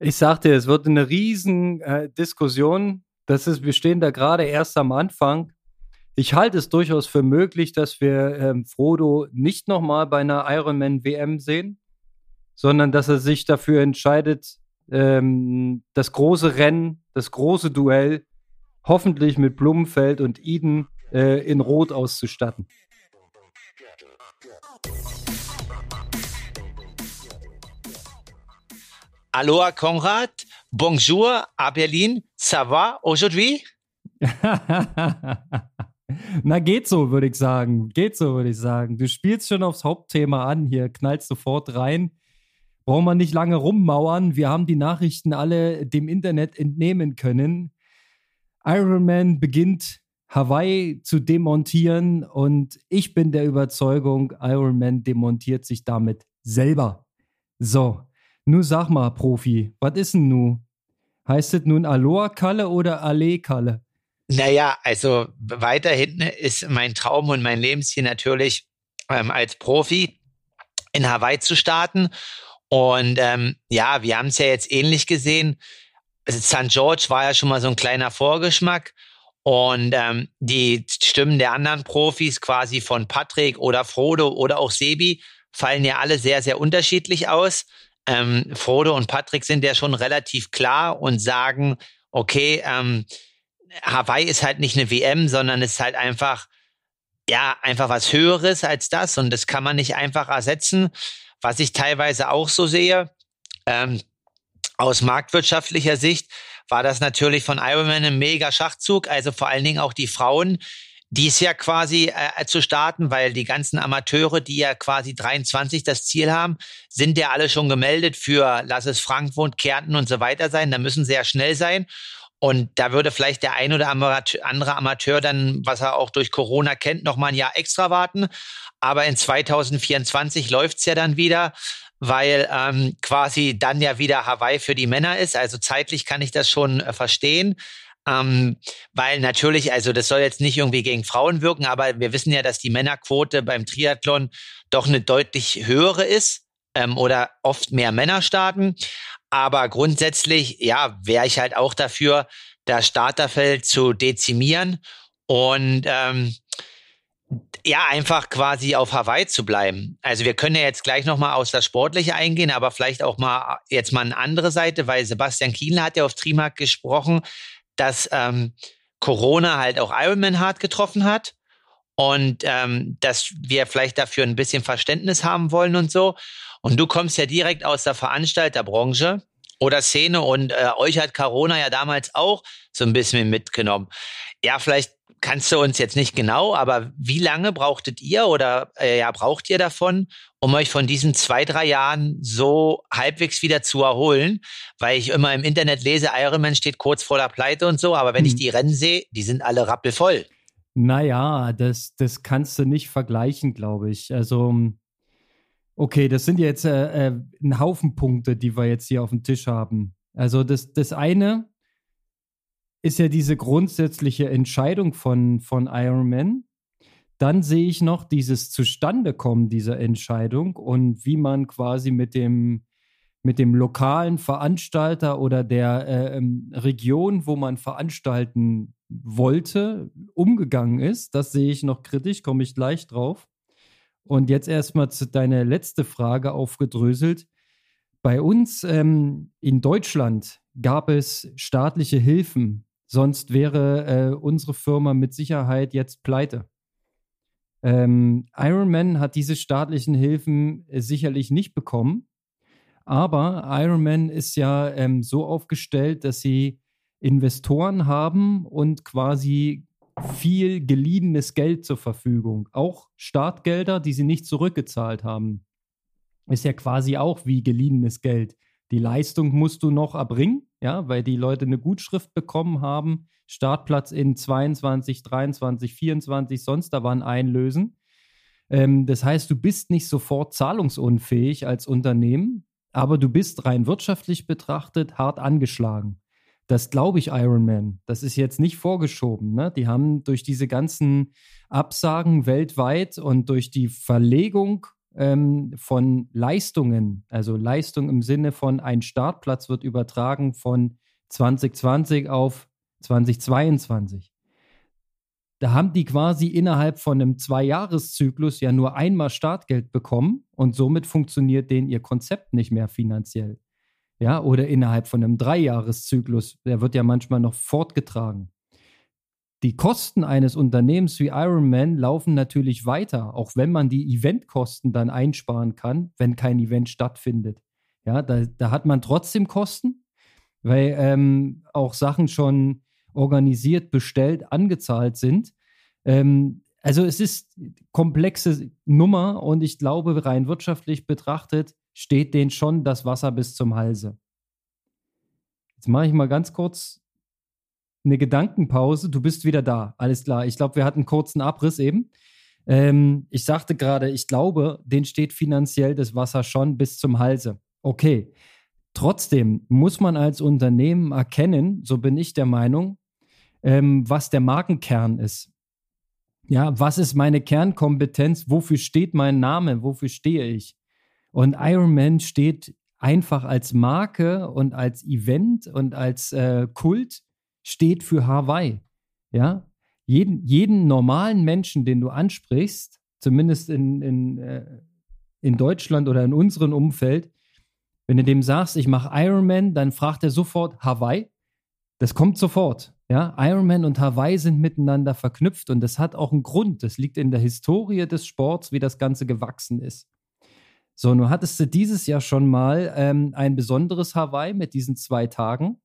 Ich sagte, es wird eine riesen äh, Diskussion. Das ist, wir stehen da gerade erst am Anfang. Ich halte es durchaus für möglich, dass wir ähm, Frodo nicht nochmal bei einer Ironman WM sehen, sondern dass er sich dafür entscheidet, ähm, das große Rennen, das große Duell hoffentlich mit Blumenfeld und Eden äh, in Rot auszustatten. Aloha Konrad, bonjour à Berlin, ça va aujourd'hui? Na, geht so, würde ich sagen. Geht so, würde ich sagen. Du spielst schon aufs Hauptthema an hier, knallst sofort rein. Brauchen wir nicht lange rummauern. Wir haben die Nachrichten alle dem Internet entnehmen können. Iron Man beginnt Hawaii zu demontieren und ich bin der Überzeugung, Iron Man demontiert sich damit selber. So, nun sag mal, Profi, was ist denn nun? Heißt es nun Aloha-Kalle oder Ale-Kalle? Naja, also weiter hinten ist mein Traum und mein Lebensziel natürlich, ähm, als Profi in Hawaii zu starten. Und ähm, ja, wir haben es ja jetzt ähnlich gesehen. St. George war ja schon mal so ein kleiner Vorgeschmack. Und ähm, die Stimmen der anderen Profis, quasi von Patrick oder Frodo oder auch Sebi, fallen ja alle sehr, sehr unterschiedlich aus ähm, Frodo und Patrick sind ja schon relativ klar und sagen, okay, ähm, Hawaii ist halt nicht eine WM, sondern es ist halt einfach, ja, einfach was Höheres als das und das kann man nicht einfach ersetzen. Was ich teilweise auch so sehe, ähm, aus marktwirtschaftlicher Sicht, war das natürlich von Ironman ein mega Schachzug. Also vor allen Dingen auch die Frauen, dies ja quasi äh, zu starten, weil die ganzen Amateure, die ja quasi 23 das Ziel haben, sind ja alle schon gemeldet für, lass es Frankfurt, Kärnten und so weiter sein. Da müssen sie ja schnell sein. Und da würde vielleicht der ein oder andere Amateur dann, was er auch durch Corona kennt, noch mal ein Jahr extra warten. Aber in 2024 läuft's ja dann wieder, weil ähm, quasi dann ja wieder Hawaii für die Männer ist. Also zeitlich kann ich das schon äh, verstehen. Ähm, weil natürlich, also das soll jetzt nicht irgendwie gegen Frauen wirken, aber wir wissen ja, dass die Männerquote beim Triathlon doch eine deutlich höhere ist ähm, oder oft mehr Männer starten. Aber grundsätzlich, ja, wäre ich halt auch dafür, das Starterfeld zu dezimieren und ähm, ja, einfach quasi auf Hawaii zu bleiben. Also wir können ja jetzt gleich nochmal aus das Sportliche eingehen, aber vielleicht auch mal jetzt mal eine andere Seite, weil Sebastian Kienle hat ja auf Trimark gesprochen, dass ähm, Corona halt auch Ironman hart getroffen hat und ähm, dass wir vielleicht dafür ein bisschen Verständnis haben wollen und so. Und du kommst ja direkt aus der Veranstalterbranche oder Szene und äh, euch hat Corona ja damals auch so ein bisschen mitgenommen. Ja, vielleicht kannst du uns jetzt nicht genau, aber wie lange brauchtet ihr oder äh, ja braucht ihr davon, um euch von diesen zwei, drei Jahren so halbwegs wieder zu erholen? Weil ich immer im Internet lese, Ironman steht kurz vor der Pleite und so, aber wenn hm. ich die Rennen sehe, die sind alle rappelvoll. Naja, das, das kannst du nicht vergleichen, glaube ich. Also, okay, das sind jetzt äh, äh, ein Haufen Punkte, die wir jetzt hier auf dem Tisch haben. Also, das, das eine ist ja diese grundsätzliche Entscheidung von, von Iron Man. Dann sehe ich noch dieses Zustandekommen dieser Entscheidung und wie man quasi mit dem, mit dem lokalen Veranstalter oder der äh, ähm, Region, wo man veranstalten wollte, umgegangen ist. Das sehe ich noch kritisch, komme ich gleich drauf. Und jetzt erstmal zu deiner letzte Frage aufgedröselt. Bei uns ähm, in Deutschland gab es staatliche Hilfen Sonst wäre äh, unsere Firma mit Sicherheit jetzt pleite. Ähm, Ironman hat diese staatlichen Hilfen äh, sicherlich nicht bekommen. Aber Ironman ist ja ähm, so aufgestellt, dass sie Investoren haben und quasi viel geliehenes Geld zur Verfügung. Auch Startgelder, die sie nicht zurückgezahlt haben. Ist ja quasi auch wie geliehenes Geld. Die Leistung musst du noch erbringen, ja, weil die Leute eine Gutschrift bekommen haben, Startplatz in 22, 23, 24, sonst da waren einlösen. Ähm, das heißt, du bist nicht sofort zahlungsunfähig als Unternehmen, aber du bist rein wirtschaftlich betrachtet hart angeschlagen. Das glaube ich Ironman. Das ist jetzt nicht vorgeschoben. Ne? Die haben durch diese ganzen Absagen weltweit und durch die Verlegung ähm, von Leistungen, also Leistung im Sinne von ein Startplatz wird übertragen von 2020 auf 2022. Da haben die quasi innerhalb von einem Zwei-Jahres-Zyklus ja nur einmal Startgeld bekommen und somit funktioniert denen ihr Konzept nicht mehr finanziell. Ja, oder innerhalb von einem Dreijahreszyklus, der wird ja manchmal noch fortgetragen. Die Kosten eines Unternehmens wie Ironman laufen natürlich weiter, auch wenn man die Eventkosten dann einsparen kann, wenn kein Event stattfindet. Ja, da, da hat man trotzdem Kosten, weil ähm, auch Sachen schon organisiert, bestellt, angezahlt sind. Ähm, also es ist komplexe Nummer und ich glaube, rein wirtschaftlich betrachtet steht denen schon das Wasser bis zum Halse. Jetzt mache ich mal ganz kurz eine Gedankenpause. Du bist wieder da. Alles klar. Ich glaube, wir hatten einen kurzen Abriss eben. Ähm, ich sagte gerade, ich glaube, denen steht finanziell das Wasser schon bis zum Halse. Okay. Trotzdem muss man als Unternehmen erkennen, so bin ich der Meinung, ähm, was der Markenkern ist. Ja, was ist meine Kernkompetenz? Wofür steht mein Name? Wofür stehe ich? Und Ironman steht einfach als Marke und als Event und als äh, Kult steht für Hawaii. Ja, jeden, jeden normalen Menschen, den du ansprichst, zumindest in, in, äh, in Deutschland oder in unserem Umfeld, wenn du dem sagst, ich mache Ironman, dann fragt er sofort Hawaii. Das kommt sofort. Ja, Ironman und Hawaii sind miteinander verknüpft und das hat auch einen Grund. Das liegt in der Historie des Sports, wie das Ganze gewachsen ist. So, nun hattest du dieses Jahr schon mal ähm, ein besonderes Hawaii mit diesen zwei Tagen.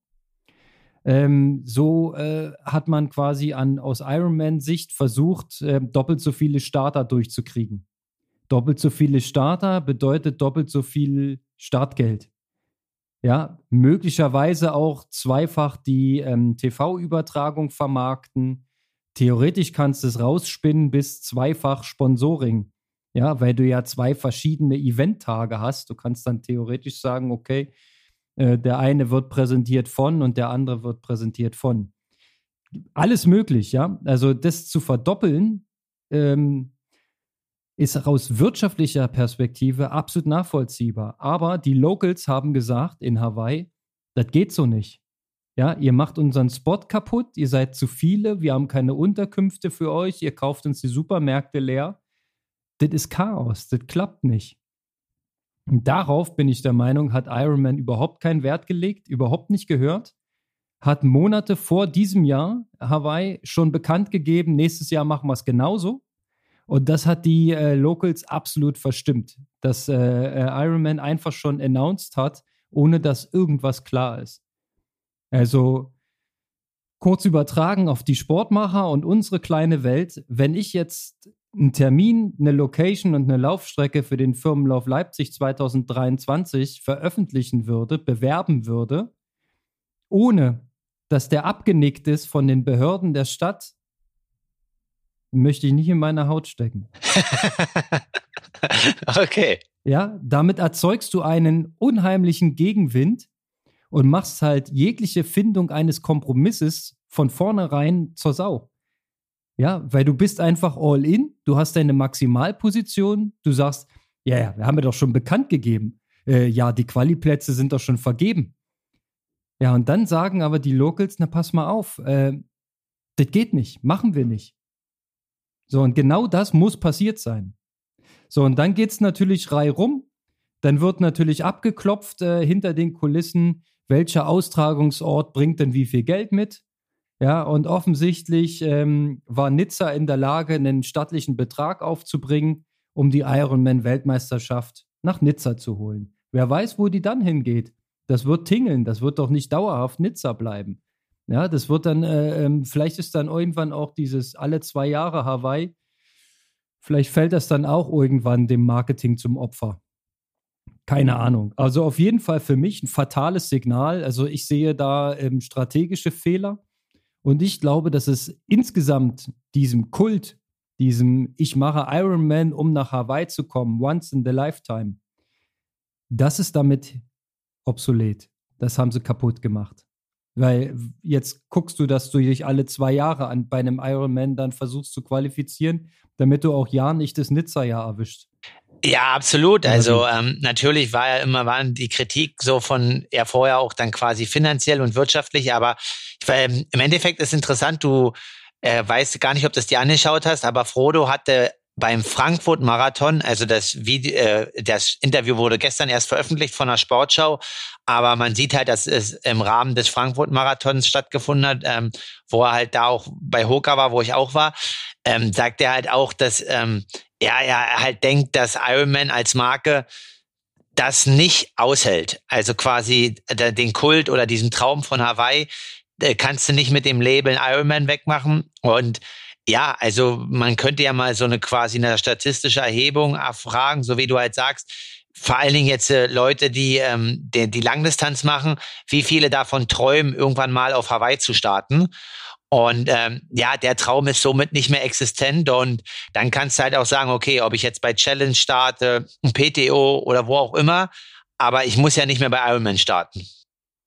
Ähm, so äh, hat man quasi an, aus Ironman-Sicht versucht, äh, doppelt so viele Starter durchzukriegen. Doppelt so viele Starter bedeutet doppelt so viel Startgeld. Ja, möglicherweise auch zweifach die ähm, TV-Übertragung vermarkten. Theoretisch kannst du es rausspinnen bis zweifach Sponsoring. Ja, weil du ja zwei verschiedene Eventtage hast. Du kannst dann theoretisch sagen, okay, äh, der eine wird präsentiert von und der andere wird präsentiert von. Alles möglich, ja. Also das zu verdoppeln, ähm, ist aus wirtschaftlicher Perspektive absolut nachvollziehbar. Aber die Locals haben gesagt in Hawaii, das geht so nicht. Ja, ihr macht unseren Spot kaputt, ihr seid zu viele, wir haben keine Unterkünfte für euch, ihr kauft uns die Supermärkte leer. Das ist Chaos, das klappt nicht. Darauf bin ich der Meinung, hat Iron Man überhaupt keinen Wert gelegt, überhaupt nicht gehört. Hat Monate vor diesem Jahr Hawaii schon bekannt gegeben, nächstes Jahr machen wir es genauso. Und das hat die äh, Locals absolut verstimmt, dass äh, äh, Iron Man einfach schon announced hat, ohne dass irgendwas klar ist. Also kurz übertragen auf die Sportmacher und unsere kleine Welt, wenn ich jetzt einen Termin, eine Location und eine Laufstrecke für den Firmenlauf Leipzig 2023 veröffentlichen würde, bewerben würde, ohne dass der abgenickt ist von den Behörden der Stadt, möchte ich nicht in meiner Haut stecken. okay. Ja, damit erzeugst du einen unheimlichen Gegenwind und machst halt jegliche Findung eines Kompromisses von vornherein zur Sau. Ja, weil du bist einfach all in, du hast deine Maximalposition, du sagst, ja, ja, wir haben ja doch schon bekannt gegeben. Äh, ja, die Quali-Plätze sind doch schon vergeben. Ja, und dann sagen aber die Locals, na pass mal auf, äh, das geht nicht, machen wir nicht. So, und genau das muss passiert sein. So, und dann geht es natürlich rei rum. Dann wird natürlich abgeklopft äh, hinter den Kulissen, welcher Austragungsort bringt denn wie viel Geld mit. Ja, und offensichtlich ähm, war Nizza in der Lage, einen stattlichen Betrag aufzubringen, um die Ironman-Weltmeisterschaft nach Nizza zu holen. Wer weiß, wo die dann hingeht. Das wird tingeln, das wird doch nicht dauerhaft Nizza bleiben. Ja, das wird dann, äh, ähm, vielleicht ist dann irgendwann auch dieses alle zwei Jahre Hawaii, vielleicht fällt das dann auch irgendwann dem Marketing zum Opfer. Keine Ahnung. Also auf jeden Fall für mich ein fatales Signal. Also ich sehe da ähm, strategische Fehler. Und ich glaube, dass es insgesamt diesem Kult, diesem Ich mache Iron Man, um nach Hawaii zu kommen, once in the lifetime, das ist damit obsolet. Das haben sie kaputt gemacht. Weil jetzt guckst du, dass du dich alle zwei Jahre an, bei einem Ironman dann versuchst zu qualifizieren, damit du auch ja nicht das Nizza-Jahr erwischt. Ja, absolut. Also ähm, natürlich war ja immer waren die Kritik so von ja vorher auch dann quasi finanziell und wirtschaftlich, aber ich, ähm, im Endeffekt ist interessant. Du äh, weißt gar nicht, ob du das dir angeschaut hast, aber Frodo hatte beim Frankfurt Marathon, also das Video, äh, das Interview wurde gestern erst veröffentlicht von der Sportschau, aber man sieht halt, dass es im Rahmen des Frankfurt Marathons stattgefunden hat, ähm, wo er halt da auch bei Hoka war, wo ich auch war, ähm, sagt er halt auch, dass ähm, ja, er halt denkt, dass Ironman als Marke das nicht aushält. Also quasi den Kult oder diesen Traum von Hawaii äh, kannst du nicht mit dem Label Ironman wegmachen und ja, also man könnte ja mal so eine quasi eine statistische Erhebung erfragen, so wie du halt sagst, vor allen Dingen jetzt äh, Leute, die, ähm, die die Langdistanz machen, wie viele davon träumen, irgendwann mal auf Hawaii zu starten. Und ähm, ja, der Traum ist somit nicht mehr existent. Und dann kannst du halt auch sagen, okay, ob ich jetzt bei Challenge starte, PTO oder wo auch immer, aber ich muss ja nicht mehr bei Ironman starten.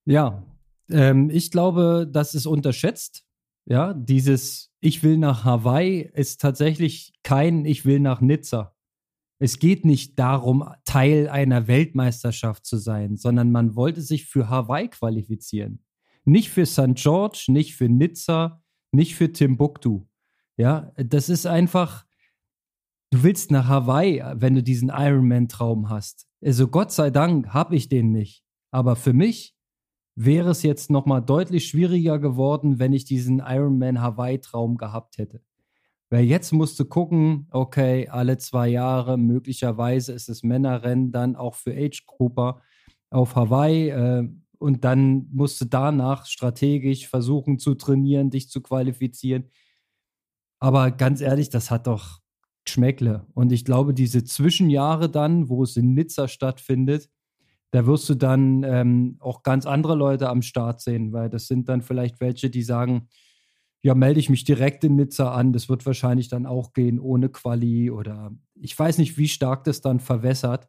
Ja, ähm, ich glaube, das ist unterschätzt. Ja, dieses Ich will nach Hawaii ist tatsächlich kein Ich will nach Nizza. Es geht nicht darum, Teil einer Weltmeisterschaft zu sein, sondern man wollte sich für Hawaii qualifizieren. Nicht für St. George, nicht für Nizza, nicht für Timbuktu. Ja, das ist einfach, du willst nach Hawaii, wenn du diesen Ironman-Traum hast. Also Gott sei Dank habe ich den nicht. Aber für mich wäre es jetzt nochmal deutlich schwieriger geworden, wenn ich diesen Ironman Hawaii-Traum gehabt hätte. Weil jetzt musst du gucken, okay, alle zwei Jahre, möglicherweise ist das Männerrennen dann auch für Age-Grupper auf Hawaii. Äh, und dann musst du danach strategisch versuchen zu trainieren, dich zu qualifizieren. Aber ganz ehrlich, das hat doch Schmeckle. Und ich glaube, diese Zwischenjahre dann, wo es in Nizza stattfindet, da wirst du dann ähm, auch ganz andere Leute am Start sehen, weil das sind dann vielleicht welche, die sagen, ja, melde ich mich direkt in Nizza an. Das wird wahrscheinlich dann auch gehen ohne Quali oder ich weiß nicht, wie stark das dann verwässert.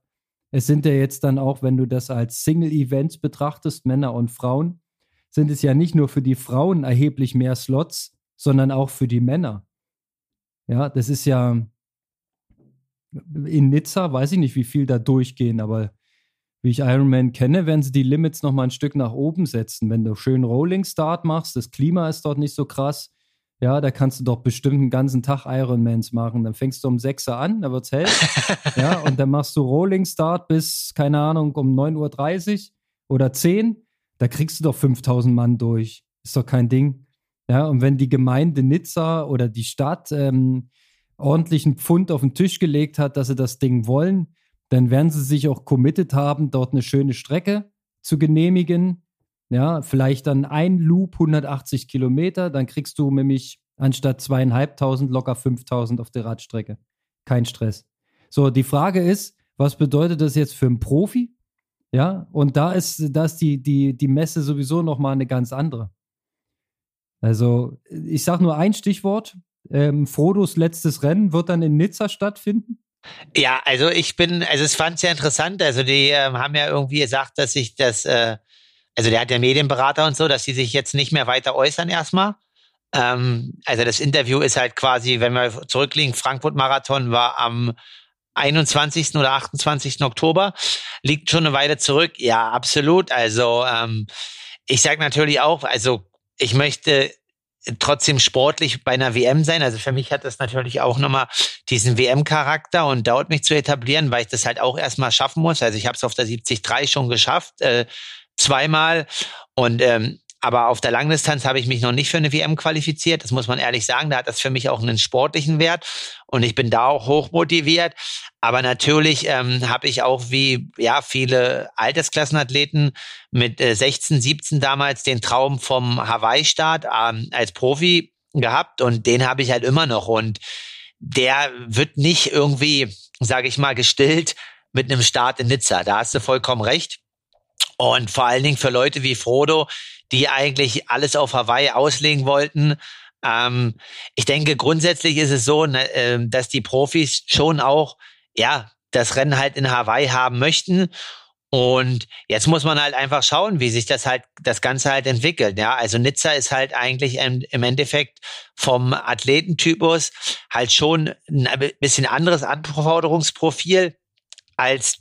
Es sind ja jetzt dann auch, wenn du das als Single-Events betrachtest, Männer und Frauen, sind es ja nicht nur für die Frauen erheblich mehr Slots, sondern auch für die Männer. Ja, das ist ja in Nizza, weiß ich nicht, wie viel da durchgehen, aber wie ich Ironman kenne, werden sie die Limits noch mal ein Stück nach oben setzen. Wenn du schön Rolling Start machst, das Klima ist dort nicht so krass. Ja, da kannst du doch bestimmt einen ganzen Tag Ironmans machen. Dann fängst du um 6 Uhr an, da wird's hell. ja, und dann machst du Rolling Start bis, keine Ahnung, um 9.30 Uhr oder 10. Da kriegst du doch 5000 Mann durch. Ist doch kein Ding. Ja, und wenn die Gemeinde Nizza oder die Stadt ähm, ordentlichen Pfund auf den Tisch gelegt hat, dass sie das Ding wollen, dann werden sie sich auch committed haben, dort eine schöne Strecke zu genehmigen. Ja, vielleicht dann ein Loop 180 Kilometer, dann kriegst du nämlich anstatt zweieinhalbtausend locker 5000 auf der Radstrecke. Kein Stress. So, die Frage ist, was bedeutet das jetzt für einen Profi? Ja, und da ist, da ist die, die, die Messe sowieso nochmal eine ganz andere. Also, ich sage nur ein Stichwort. Ähm, Frodos letztes Rennen wird dann in Nizza stattfinden. Ja, also ich bin, also es fand sehr interessant. Also die äh, haben ja irgendwie gesagt, dass sich das, äh, also der hat ja Medienberater und so, dass sie sich jetzt nicht mehr weiter äußern erstmal. Ähm, also das Interview ist halt quasi, wenn wir zurückliegen, Frankfurt-Marathon war am 21. oder 28. Oktober, liegt schon eine Weile zurück. Ja, absolut. Also ähm, ich sage natürlich auch, also ich möchte trotzdem sportlich bei einer WM sein. Also für mich hat das natürlich auch nochmal diesen WM-Charakter und dauert mich zu etablieren, weil ich das halt auch erstmal schaffen muss. Also ich habe es auf der 73 schon geschafft, äh, zweimal. Und ähm, aber auf der Langdistanz habe ich mich noch nicht für eine WM qualifiziert. Das muss man ehrlich sagen. Da hat das für mich auch einen sportlichen Wert. Und ich bin da auch hoch motiviert. Aber natürlich ähm, habe ich auch wie ja viele Altersklassenathleten mit äh, 16, 17 damals den Traum vom Hawaii-Start ähm, als Profi gehabt. Und den habe ich halt immer noch. Und der wird nicht irgendwie, sage ich mal, gestillt mit einem Start in Nizza. Da hast du vollkommen recht. Und vor allen Dingen für Leute wie Frodo, die eigentlich alles auf Hawaii auslegen wollten. Ähm, ich denke, grundsätzlich ist es so, ne, äh, dass die Profis schon auch, ja, das Rennen halt in Hawaii haben möchten. Und jetzt muss man halt einfach schauen, wie sich das halt, das Ganze halt entwickelt. Ja, also Nizza ist halt eigentlich im, im Endeffekt vom Athletentypus halt schon ein bisschen anderes Anforderungsprofil als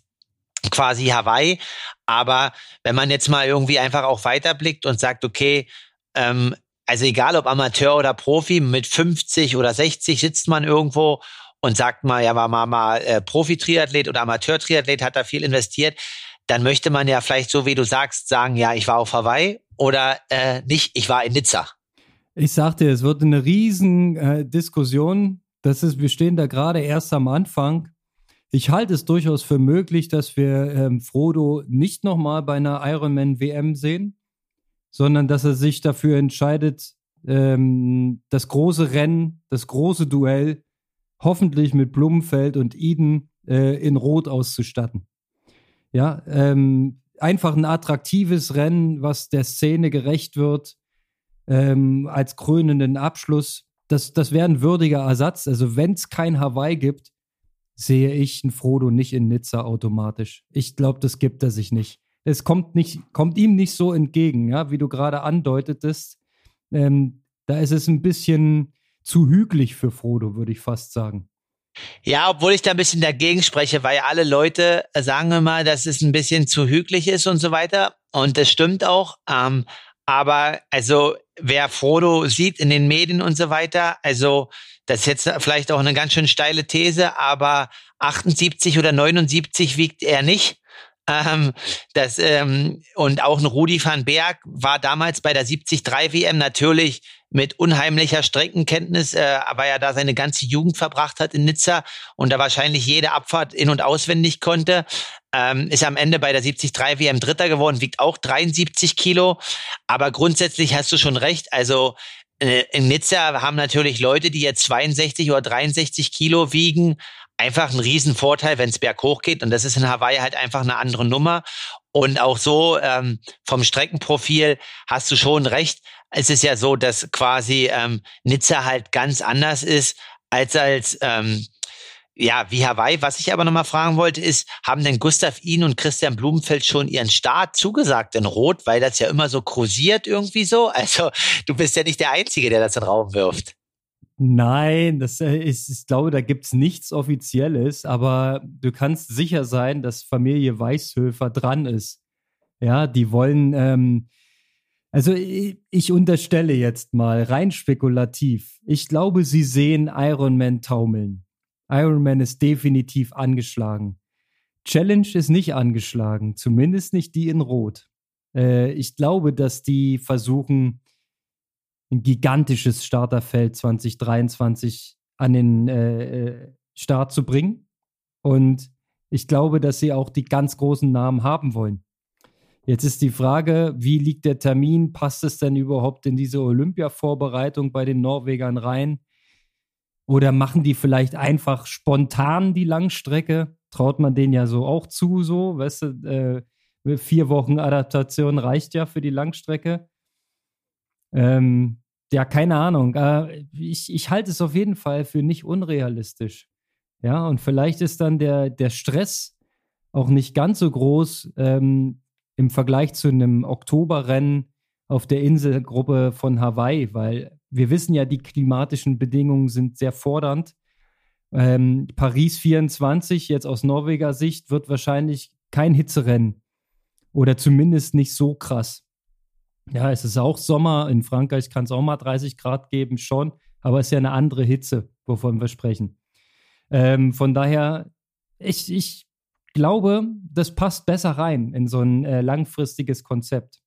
quasi Hawaii. Aber wenn man jetzt mal irgendwie einfach auch weiterblickt und sagt, okay, ähm, also egal ob Amateur oder Profi, mit 50 oder 60 sitzt man irgendwo und sagt mal, ja, war mal, mal äh, Profi-Triathlet oder Amateur-Triathlet, hat da viel investiert, dann möchte man ja vielleicht so, wie du sagst, sagen, ja, ich war auf Hawaii oder äh, nicht, ich war in Nizza. Ich sagte, es wird eine riesen äh, Diskussion. Das ist, wir stehen da gerade erst am Anfang. Ich halte es durchaus für möglich, dass wir ähm, Frodo nicht nochmal bei einer Ironman WM sehen, sondern dass er sich dafür entscheidet, ähm, das große Rennen, das große Duell hoffentlich mit Blumenfeld und Eden äh, in Rot auszustatten. Ja, ähm, einfach ein attraktives Rennen, was der Szene gerecht wird, ähm, als krönenden Abschluss. Das, das wäre ein würdiger Ersatz. Also, wenn es kein Hawaii gibt, sehe ich einen Frodo nicht in Nizza automatisch. Ich glaube, das gibt er sich nicht. Es kommt, nicht, kommt ihm nicht so entgegen, ja, wie du gerade andeutetest. Ähm, da ist es ein bisschen zu hügelig für Frodo, würde ich fast sagen. Ja, obwohl ich da ein bisschen dagegen spreche, weil alle Leute sagen immer, dass es ein bisschen zu hügelig ist und so weiter. Und das stimmt auch. Ähm, aber also wer Frodo sieht in den Medien und so weiter, also das ist jetzt vielleicht auch eine ganz schön steile These, aber 78 oder 79 wiegt er nicht. Ähm, das, ähm, und auch ein Rudi van Berg war damals bei der 73 WM natürlich mit unheimlicher Streckenkenntnis, äh, weil er da seine ganze Jugend verbracht hat in Nizza und da wahrscheinlich jede Abfahrt in- und auswendig konnte. Ähm, ist am Ende bei der 73 WM Dritter geworden, wiegt auch 73 Kilo. Aber grundsätzlich hast du schon recht. Also äh, in Nizza haben natürlich Leute, die jetzt 62 oder 63 Kilo wiegen, einfach einen riesen Vorteil, wenn es berghoch geht. Und das ist in Hawaii halt einfach eine andere Nummer. Und auch so ähm, vom Streckenprofil hast du schon recht. Es ist ja so, dass quasi ähm, Nizza halt ganz anders ist als als ähm, ja, wie Hawaii. Was ich aber nochmal fragen wollte, ist, haben denn Gustav Ihn und Christian Blumenfeld schon ihren Start zugesagt in Rot, weil das ja immer so kursiert irgendwie so? Also, du bist ja nicht der Einzige, der das in den Raum wirft. Nein, das äh, ist, ich glaube, da gibt es nichts Offizielles, aber du kannst sicher sein, dass Familie Weißhöfer dran ist. Ja, die wollen, ähm, also ich, ich unterstelle jetzt mal rein spekulativ. Ich glaube, sie sehen Iron Man taumeln. Iron Man ist definitiv angeschlagen. Challenge ist nicht angeschlagen, zumindest nicht die in Rot. Äh, ich glaube, dass die versuchen, ein gigantisches Starterfeld 2023 an den äh, äh, Start zu bringen. Und ich glaube, dass sie auch die ganz großen Namen haben wollen. Jetzt ist die Frage, wie liegt der Termin? Passt es denn überhaupt in diese Olympia-Vorbereitung bei den Norwegern rein? Oder machen die vielleicht einfach spontan die Langstrecke? Traut man denen ja so auch zu, so, weißt du, äh, vier Wochen Adaptation reicht ja für die Langstrecke. Ähm, ja, keine Ahnung. Äh, ich, ich halte es auf jeden Fall für nicht unrealistisch. Ja, und vielleicht ist dann der, der Stress auch nicht ganz so groß ähm, im Vergleich zu einem Oktoberrennen auf der Inselgruppe von Hawaii, weil wir wissen ja, die klimatischen Bedingungen sind sehr fordernd. Ähm, Paris 24, jetzt aus Norweger Sicht, wird wahrscheinlich kein Hitzerennen oder zumindest nicht so krass. Ja, es ist auch Sommer. In Frankreich kann es auch mal 30 Grad geben, schon. Aber es ist ja eine andere Hitze, wovon wir sprechen. Ähm, von daher, ich, ich glaube, das passt besser rein in so ein äh, langfristiges Konzept.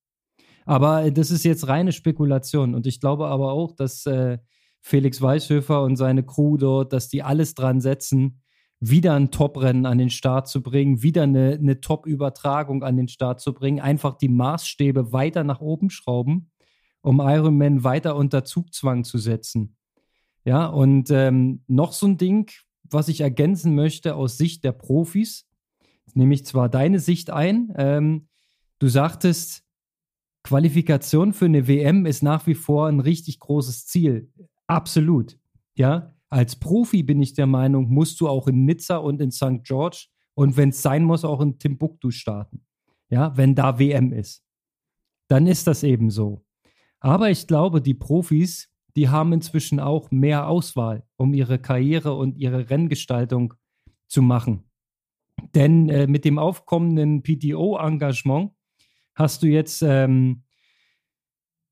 Aber das ist jetzt reine Spekulation. Und ich glaube aber auch, dass äh, Felix Weißhöfer und seine Crew dort, dass die alles dran setzen, wieder ein Top-Rennen an den Start zu bringen, wieder eine, eine Top-Übertragung an den Start zu bringen, einfach die Maßstäbe weiter nach oben schrauben, um Ironman weiter unter Zugzwang zu setzen. Ja, und ähm, noch so ein Ding, was ich ergänzen möchte aus Sicht der Profis, nehme ich zwar deine Sicht ein. Ähm, du sagtest, Qualifikation für eine WM ist nach wie vor ein richtig großes Ziel. Absolut. Ja, als Profi bin ich der Meinung, musst du auch in Nizza und in St. George und wenn es sein muss, auch in Timbuktu starten. Ja, wenn da WM ist. Dann ist das eben so. Aber ich glaube, die Profis, die haben inzwischen auch mehr Auswahl, um ihre Karriere und ihre Renngestaltung zu machen. Denn äh, mit dem aufkommenden PTO-Engagement hast du jetzt, ähm,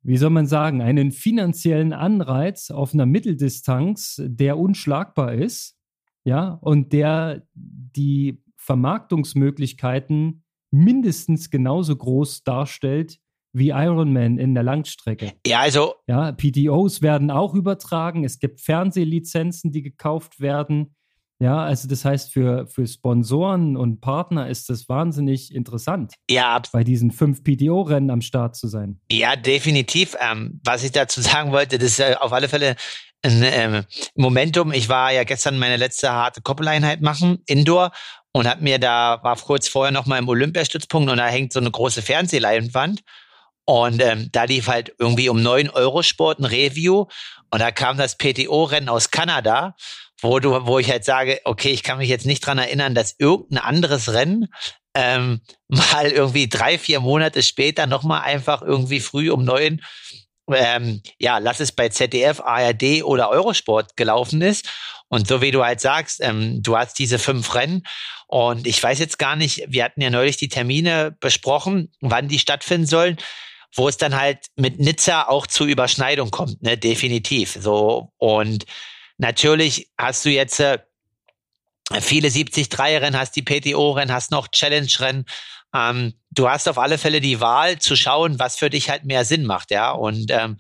wie soll man sagen, einen finanziellen Anreiz auf einer Mitteldistanz, der unschlagbar ist, ja, und der die Vermarktungsmöglichkeiten mindestens genauso groß darstellt wie Ironman in der Langstrecke. Ja, also. Ja, PTOs werden auch übertragen. Es gibt Fernsehlizenzen, die gekauft werden. Ja, also das heißt, für, für Sponsoren und Partner ist das wahnsinnig interessant. Ja, bei diesen fünf PTO-Rennen am Start zu sein. Ja, definitiv. Ähm, was ich dazu sagen wollte, das ist äh, auf alle Fälle ein ähm, Momentum. Ich war ja gestern meine letzte harte Koppeleinheit machen, Indoor, und hab mir da, war kurz vorher noch mal im Olympiastützpunkt und da hängt so eine große Fernsehleinwand. Und ähm, da lief halt irgendwie um neun Euro Sport ein Review und da kam das PTO-Rennen aus Kanada wo du, wo ich halt sage, okay, ich kann mich jetzt nicht dran erinnern, dass irgendein anderes Rennen ähm, mal irgendwie drei, vier Monate später nochmal einfach irgendwie früh um neun, ähm, ja, lass es bei ZDF, ARD oder Eurosport gelaufen ist. Und so wie du halt sagst, ähm, du hast diese fünf Rennen und ich weiß jetzt gar nicht, wir hatten ja neulich die Termine besprochen, wann die stattfinden sollen wo es dann halt mit Nizza auch zu Überschneidung kommt, ne, definitiv. So und Natürlich hast du jetzt äh, viele 73-Rennen, hast die PTO-Rennen, hast noch Challenge-Rennen. Ähm, du hast auf alle Fälle die Wahl zu schauen, was für dich halt mehr Sinn macht, ja. Und ähm,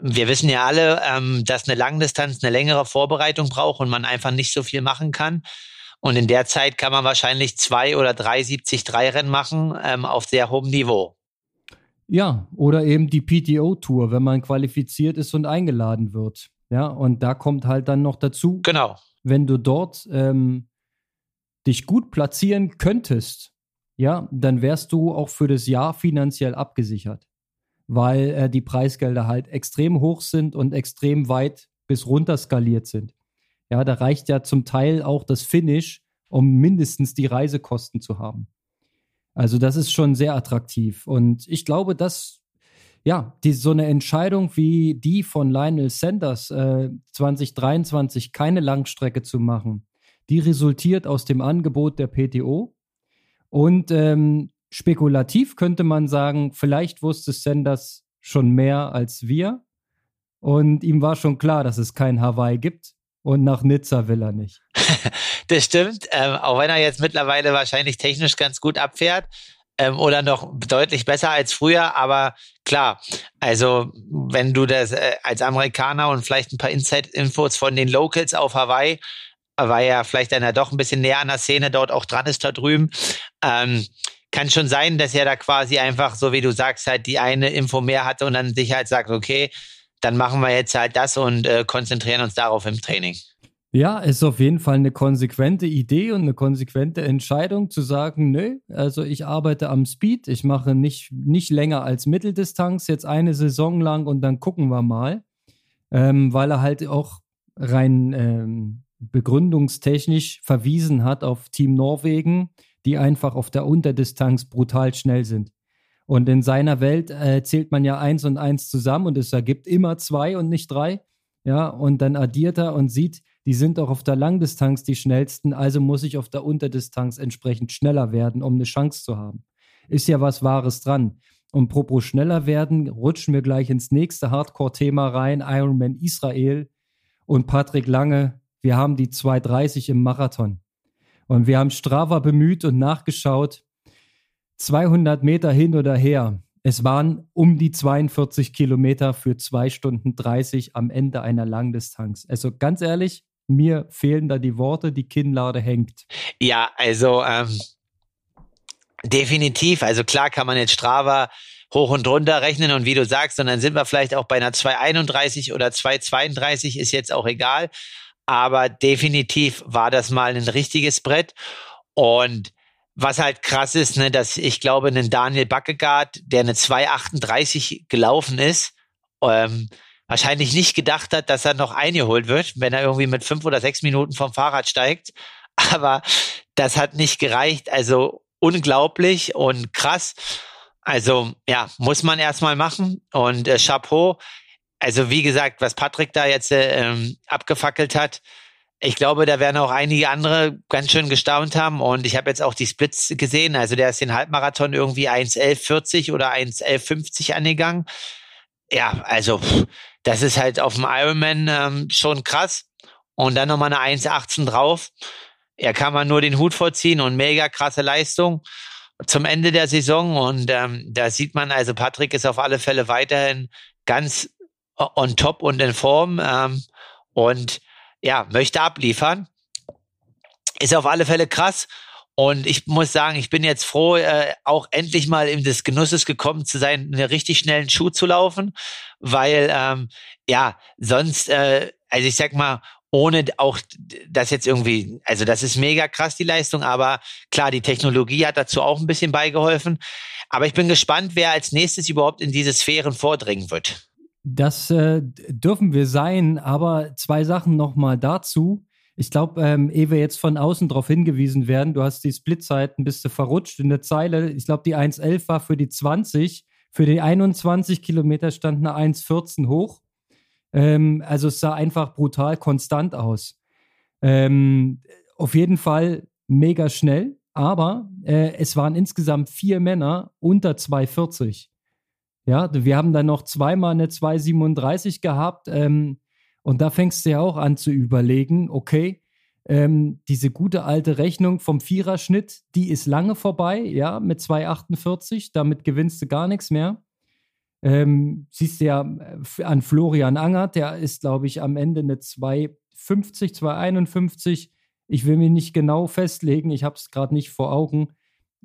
wir wissen ja alle, ähm, dass eine Langdistanz eine längere Vorbereitung braucht und man einfach nicht so viel machen kann. Und in der Zeit kann man wahrscheinlich zwei oder drei 73-Rennen machen ähm, auf sehr hohem Niveau. Ja, oder eben die PTO-Tour, wenn man qualifiziert ist und eingeladen wird. Ja, und da kommt halt dann noch dazu, genau. wenn du dort ähm, dich gut platzieren könntest, ja, dann wärst du auch für das Jahr finanziell abgesichert, weil äh, die Preisgelder halt extrem hoch sind und extrem weit bis runter skaliert sind. Ja, da reicht ja zum Teil auch das Finish, um mindestens die Reisekosten zu haben. Also das ist schon sehr attraktiv und ich glaube, das ja, die, so eine Entscheidung wie die von Lionel Sanders äh, 2023 keine Langstrecke zu machen, die resultiert aus dem Angebot der PTO. Und ähm, spekulativ könnte man sagen, vielleicht wusste Sanders schon mehr als wir. Und ihm war schon klar, dass es kein Hawaii gibt. Und nach Nizza will er nicht. das stimmt, ähm, auch wenn er jetzt mittlerweile wahrscheinlich technisch ganz gut abfährt ähm, oder noch deutlich besser als früher. Aber klar, also wenn du das äh, als Amerikaner und vielleicht ein paar Inside-Infos von den Locals auf Hawaii, weil ja vielleicht einer doch ein bisschen näher an der Szene dort auch dran ist da drüben, ähm, kann schon sein, dass er da quasi einfach, so wie du sagst, halt die eine Info mehr hatte und dann sich halt sagt, okay, dann machen wir jetzt halt das und äh, konzentrieren uns darauf im Training. Ja, ist auf jeden Fall eine konsequente Idee und eine konsequente Entscheidung zu sagen, nö, also ich arbeite am Speed, ich mache nicht, nicht länger als Mitteldistanz, jetzt eine Saison lang und dann gucken wir mal, ähm, weil er halt auch rein ähm, begründungstechnisch verwiesen hat auf Team Norwegen, die einfach auf der Unterdistanz brutal schnell sind. Und in seiner Welt äh, zählt man ja eins und eins zusammen und es ergibt immer zwei und nicht drei. Ja, und dann addiert er und sieht, die sind auch auf der Langdistanz die schnellsten, also muss ich auf der Unterdistanz entsprechend schneller werden, um eine Chance zu haben. Ist ja was Wahres dran. Und propos schneller werden, rutschen wir gleich ins nächste Hardcore-Thema rein, Ironman Israel und Patrick Lange. Wir haben die 230 im Marathon. Und wir haben Strava bemüht und nachgeschaut. 200 Meter hin oder her. Es waren um die 42 Kilometer für 2 Stunden 30 am Ende einer Langdistanz. Also ganz ehrlich, mir fehlen da die Worte, die Kinnlade hängt. Ja, also ähm, definitiv. Also klar kann man jetzt Strava hoch und runter rechnen und wie du sagst, und dann sind wir vielleicht auch bei einer 231 oder 232, ist jetzt auch egal. Aber definitiv war das mal ein richtiges Brett. Und was halt krass ist, ne, dass ich glaube, ein Daniel Backegaard, der eine 238 gelaufen ist, ähm, wahrscheinlich nicht gedacht hat, dass er noch eingeholt wird, wenn er irgendwie mit fünf oder sechs Minuten vom Fahrrad steigt. Aber das hat nicht gereicht. Also unglaublich und krass. Also ja, muss man erstmal machen. Und äh, Chapeau. Also wie gesagt, was Patrick da jetzt äh, ähm, abgefackelt hat, ich glaube, da werden auch einige andere ganz schön gestaunt haben. Und ich habe jetzt auch die Splits gesehen. Also der ist den Halbmarathon irgendwie 1,11,40 oder 1,11,50 angegangen. Ja, also das ist halt auf dem Ironman ähm, schon krass. Und dann nochmal eine 1,18 drauf. Er kann man nur den Hut vorziehen und mega krasse Leistung zum Ende der Saison. Und ähm, da sieht man also, Patrick ist auf alle Fälle weiterhin ganz on top und in Form. Ähm, und ja, möchte abliefern. Ist auf alle Fälle krass. Und ich muss sagen, ich bin jetzt froh, äh, auch endlich mal in des Genusses gekommen zu sein, einen richtig schnellen Schuh zu laufen, weil ähm, ja, sonst, äh, also ich sag mal, ohne auch das jetzt irgendwie, also das ist mega krass, die Leistung, aber klar, die Technologie hat dazu auch ein bisschen beigeholfen. Aber ich bin gespannt, wer als nächstes überhaupt in diese Sphären vordringen wird. Das äh, dürfen wir sein, aber zwei Sachen nochmal dazu. Ich glaube, ähm, ehe wir jetzt von außen darauf hingewiesen werden, du hast die Splitzeiten, bist du verrutscht in der Zeile. Ich glaube, die 1,11 war für die 20. Für die 21 Kilometer stand eine 1,14 hoch. Ähm, also es sah einfach brutal konstant aus. Ähm, auf jeden Fall mega schnell, aber äh, es waren insgesamt vier Männer unter 2,40. Ja, wir haben dann noch zweimal eine 237 gehabt. Ähm, und da fängst du ja auch an zu überlegen, okay, ähm, diese gute alte Rechnung vom Viererschnitt, die ist lange vorbei, ja, mit 248. Damit gewinnst du gar nichts mehr. Ähm, siehst du ja äh, an Florian Angert, der ist, glaube ich, am Ende eine 250, 251. Ich will mich nicht genau festlegen, ich habe es gerade nicht vor Augen.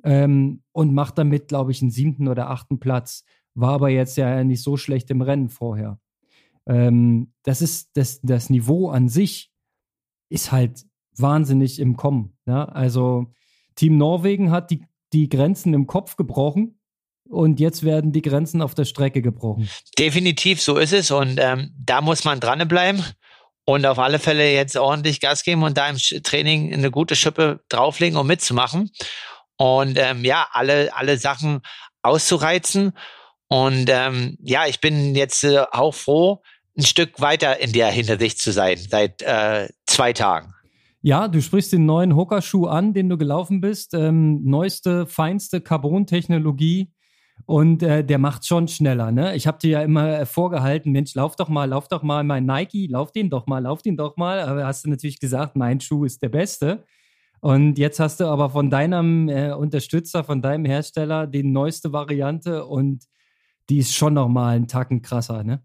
Ähm, und macht damit, glaube ich, einen siebten oder achten Platz war aber jetzt ja nicht so schlecht im Rennen vorher. Ähm, das ist das, das Niveau an sich ist halt wahnsinnig im Kommen. Ja? Also Team Norwegen hat die, die Grenzen im Kopf gebrochen und jetzt werden die Grenzen auf der Strecke gebrochen. Definitiv, so ist es und ähm, da muss man dranbleiben und auf alle Fälle jetzt ordentlich Gas geben und da im Training eine gute Schippe drauflegen, um mitzumachen und ähm, ja, alle, alle Sachen auszureizen und ähm, ja, ich bin jetzt äh, auch froh, ein Stück weiter in der Hintersicht zu sein, seit äh, zwei Tagen. Ja, du sprichst den neuen Hooker-Schuh an, den du gelaufen bist. Ähm, neueste, feinste Carbon-Technologie. Und äh, der macht schon schneller. Ne? Ich habe dir ja immer äh, vorgehalten, Mensch, lauf doch mal, lauf doch mal mein Nike, lauf den doch mal, lauf den doch mal. Aber hast du natürlich gesagt, mein Schuh ist der beste. Und jetzt hast du aber von deinem äh, Unterstützer, von deinem Hersteller die neueste Variante und die ist schon nochmal einen Tacken krasser, ne?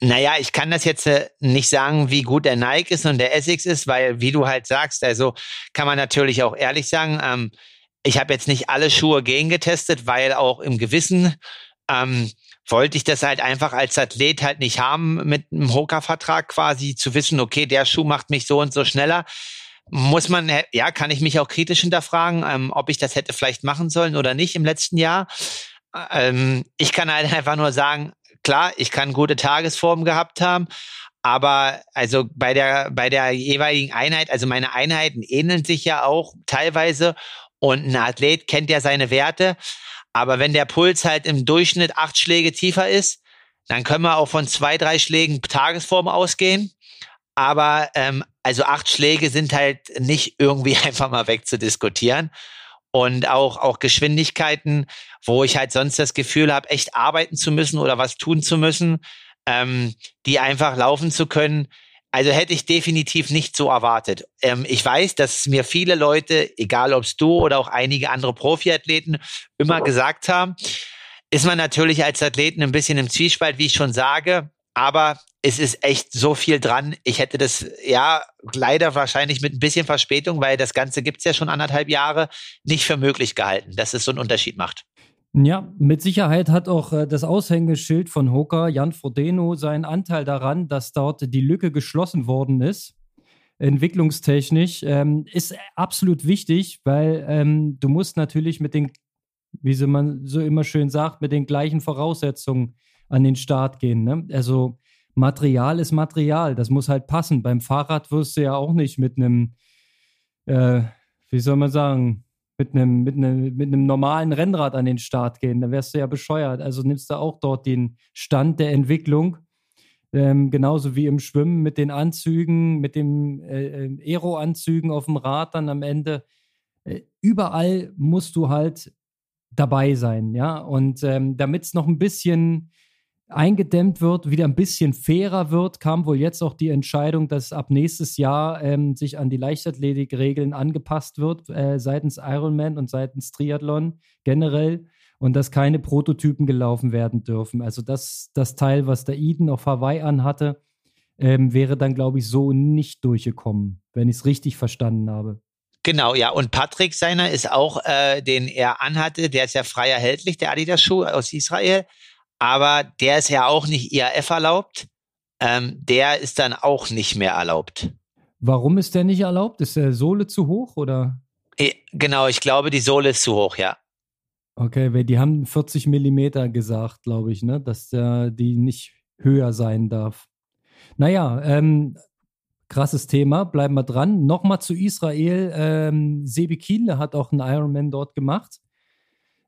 Naja, ich kann das jetzt äh, nicht sagen, wie gut der Nike ist und der Essex ist, weil, wie du halt sagst, also kann man natürlich auch ehrlich sagen, ähm, ich habe jetzt nicht alle Schuhe gegengetestet, weil auch im Gewissen ähm, wollte ich das halt einfach als Athlet halt nicht haben, mit einem Hoka-Vertrag quasi zu wissen, okay, der Schuh macht mich so und so schneller. Muss man, äh, ja, kann ich mich auch kritisch hinterfragen, ähm, ob ich das hätte vielleicht machen sollen oder nicht im letzten Jahr. Ähm, ich kann halt einfach nur sagen, klar, ich kann gute Tagesformen gehabt haben, aber also bei der, bei der jeweiligen Einheit, also meine Einheiten ähneln sich ja auch teilweise und ein Athlet kennt ja seine Werte. Aber wenn der Puls halt im Durchschnitt acht Schläge tiefer ist, dann können wir auch von zwei, drei Schlägen Tagesform ausgehen. Aber ähm, also acht Schläge sind halt nicht irgendwie einfach mal wegzudiskutieren und auch, auch Geschwindigkeiten, wo ich halt sonst das Gefühl habe, echt arbeiten zu müssen oder was tun zu müssen, ähm, die einfach laufen zu können. Also hätte ich definitiv nicht so erwartet. Ähm, ich weiß, dass mir viele Leute, egal ob es du oder auch einige andere Profiathleten, immer gesagt haben, ist man natürlich als Athleten ein bisschen im Zwiespalt, wie ich schon sage. Aber es ist echt so viel dran. Ich hätte das ja leider wahrscheinlich mit ein bisschen Verspätung, weil das Ganze gibt's ja schon anderthalb Jahre, nicht für möglich gehalten, dass es so einen Unterschied macht. Ja, mit Sicherheit hat auch äh, das Aushängeschild von Hoka, Jan Frodeno, seinen Anteil daran, dass dort die Lücke geschlossen worden ist. Entwicklungstechnisch ähm, ist absolut wichtig, weil ähm, du musst natürlich mit den, wie man so immer schön sagt, mit den gleichen Voraussetzungen an den Start gehen. Ne? Also Material ist Material, das muss halt passen. Beim Fahrrad wirst du ja auch nicht mit einem, äh, wie soll man sagen, mit einem, mit, einem, mit einem normalen Rennrad an den Start gehen. Da wärst du ja bescheuert. Also nimmst du auch dort den Stand der Entwicklung. Ähm, genauso wie im Schwimmen mit den Anzügen, mit den äh, äh, Aero-Anzügen auf dem Rad dann am Ende. Äh, überall musst du halt dabei sein, ja. Und ähm, damit es noch ein bisschen eingedämmt wird, wieder ein bisschen fairer wird, kam wohl jetzt auch die Entscheidung, dass ab nächstes Jahr ähm, sich an die Leichtathletikregeln angepasst wird, äh, seitens Ironman und seitens Triathlon generell und dass keine Prototypen gelaufen werden dürfen. Also das, das Teil, was der Eden auf Hawaii anhatte, ähm, wäre dann, glaube ich, so nicht durchgekommen, wenn ich es richtig verstanden habe. Genau, ja. Und Patrick seiner ist auch, äh, den er anhatte, der ist ja frei erhältlich, der Adidas-Schuh aus Israel aber der ist ja auch nicht IAF erlaubt. Ähm, der ist dann auch nicht mehr erlaubt. Warum ist der nicht erlaubt? Ist der Sohle zu hoch oder? Genau, ich glaube, die Sohle ist zu hoch, ja. Okay, weil die haben 40 Millimeter gesagt, glaube ich, ne, dass der, die nicht höher sein darf. Naja, ähm, krasses Thema, bleiben wir dran. Nochmal zu Israel. Ähm, Sebi Kienle hat auch einen Ironman dort gemacht.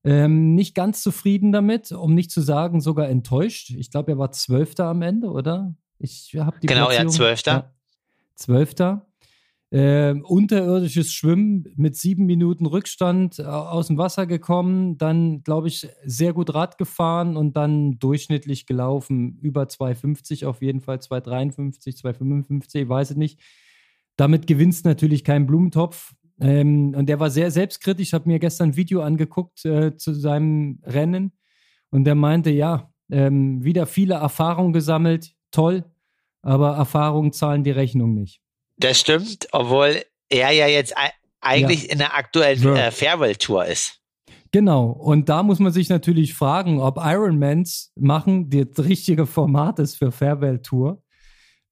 Ähm, nicht ganz zufrieden damit, um nicht zu sagen, sogar enttäuscht. Ich glaube, er war Zwölfter am Ende, oder? Ich habe die Genau, Platzierung, ja, Zwölfter. Zwölfter. Ähm, unterirdisches Schwimmen mit sieben Minuten Rückstand äh, aus dem Wasser gekommen, dann, glaube ich, sehr gut Rad gefahren und dann durchschnittlich gelaufen, über 2,50 auf jeden Fall, 2,53, 2,55, ich weiß es nicht. Damit gewinnst natürlich keinen Blumentopf. Ähm, und der war sehr selbstkritisch. Ich habe mir gestern ein Video angeguckt äh, zu seinem Rennen und der meinte, ja, ähm, wieder viele Erfahrungen gesammelt, toll, aber Erfahrungen zahlen die Rechnung nicht. Das stimmt, obwohl er ja jetzt eigentlich ja. in der aktuellen äh, Farewell-Tour ist. Genau, und da muss man sich natürlich fragen, ob Ironmans machen das richtige Format ist für Farewell Tour.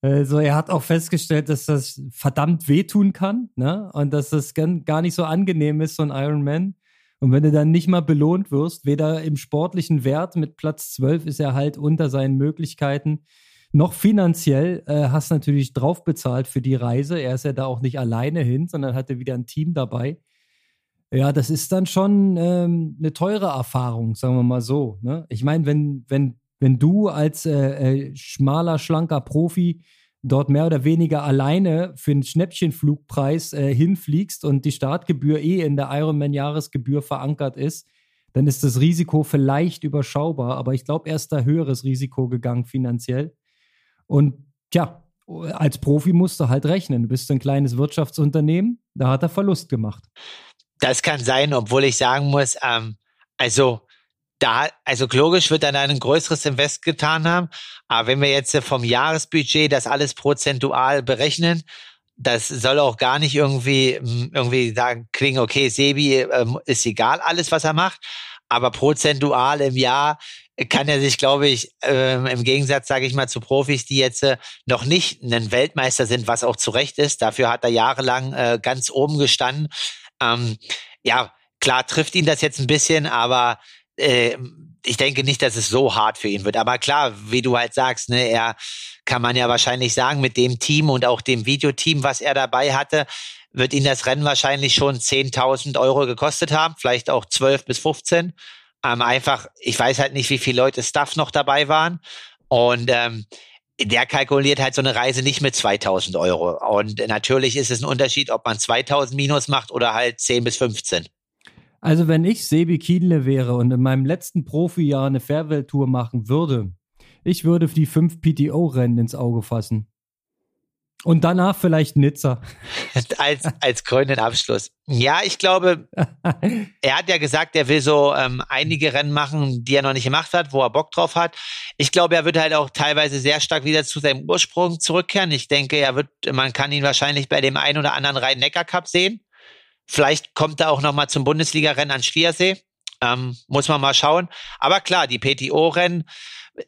Also er hat auch festgestellt, dass das verdammt wehtun kann, ne? Und dass das gar nicht so angenehm ist, so ein Ironman. Und wenn du dann nicht mal belohnt wirst, weder im sportlichen Wert mit Platz 12 ist er halt unter seinen Möglichkeiten, noch finanziell äh, hast natürlich drauf bezahlt für die Reise. Er ist ja da auch nicht alleine hin, sondern hatte wieder ein Team dabei. Ja, das ist dann schon ähm, eine teure Erfahrung, sagen wir mal so. Ne? Ich meine, wenn, wenn wenn du als äh, äh, schmaler, schlanker Profi dort mehr oder weniger alleine für einen Schnäppchenflugpreis äh, hinfliegst und die Startgebühr eh in der Ironman-Jahresgebühr verankert ist, dann ist das Risiko vielleicht überschaubar. Aber ich glaube, er ist da höheres Risiko gegangen finanziell. Und tja, als Profi musst du halt rechnen. Du bist ein kleines Wirtschaftsunternehmen, da hat er Verlust gemacht. Das kann sein, obwohl ich sagen muss, ähm, also da, also logisch wird dann ein größeres Invest getan haben. Aber wenn wir jetzt vom Jahresbudget das alles prozentual berechnen, das soll auch gar nicht irgendwie, hm, irgendwie sagen, klingen, okay, Sebi ähm, ist egal alles, was er macht. Aber prozentual im Jahr kann er sich, glaube ich, ähm, im Gegensatz, sage ich mal, zu Profis, die jetzt äh, noch nicht ein Weltmeister sind, was auch zu Recht ist. Dafür hat er jahrelang äh, ganz oben gestanden. Ähm, ja, klar trifft ihn das jetzt ein bisschen, aber äh, ich denke nicht, dass es so hart für ihn wird. Aber klar, wie du halt sagst, ne, er kann man ja wahrscheinlich sagen, mit dem Team und auch dem Videoteam, was er dabei hatte, wird ihn das Rennen wahrscheinlich schon 10.000 Euro gekostet haben, vielleicht auch 12 bis 15. Ähm, einfach, ich weiß halt nicht, wie viele Leute Staff noch dabei waren. Und ähm, der kalkuliert halt so eine Reise nicht mit 2000 Euro. Und natürlich ist es ein Unterschied, ob man 2000 Minus macht oder halt 10 bis 15. Also wenn ich Sebi Kienle wäre und in meinem letzten Profijahr eine Fairwell-Tour machen würde, ich würde die fünf PTO-Rennen ins Auge fassen. Und danach vielleicht Nizza. als, als krönenden Abschluss. Ja, ich glaube, er hat ja gesagt, er will so ähm, einige Rennen machen, die er noch nicht gemacht hat, wo er Bock drauf hat. Ich glaube, er wird halt auch teilweise sehr stark wieder zu seinem Ursprung zurückkehren. Ich denke, er wird, man kann ihn wahrscheinlich bei dem einen oder anderen Rhein-Neckar-Cup sehen. Vielleicht kommt er auch noch mal zum Bundesliga-Rennen an Schliersee. Ähm, muss man mal schauen. Aber klar, die PTO-Rennen,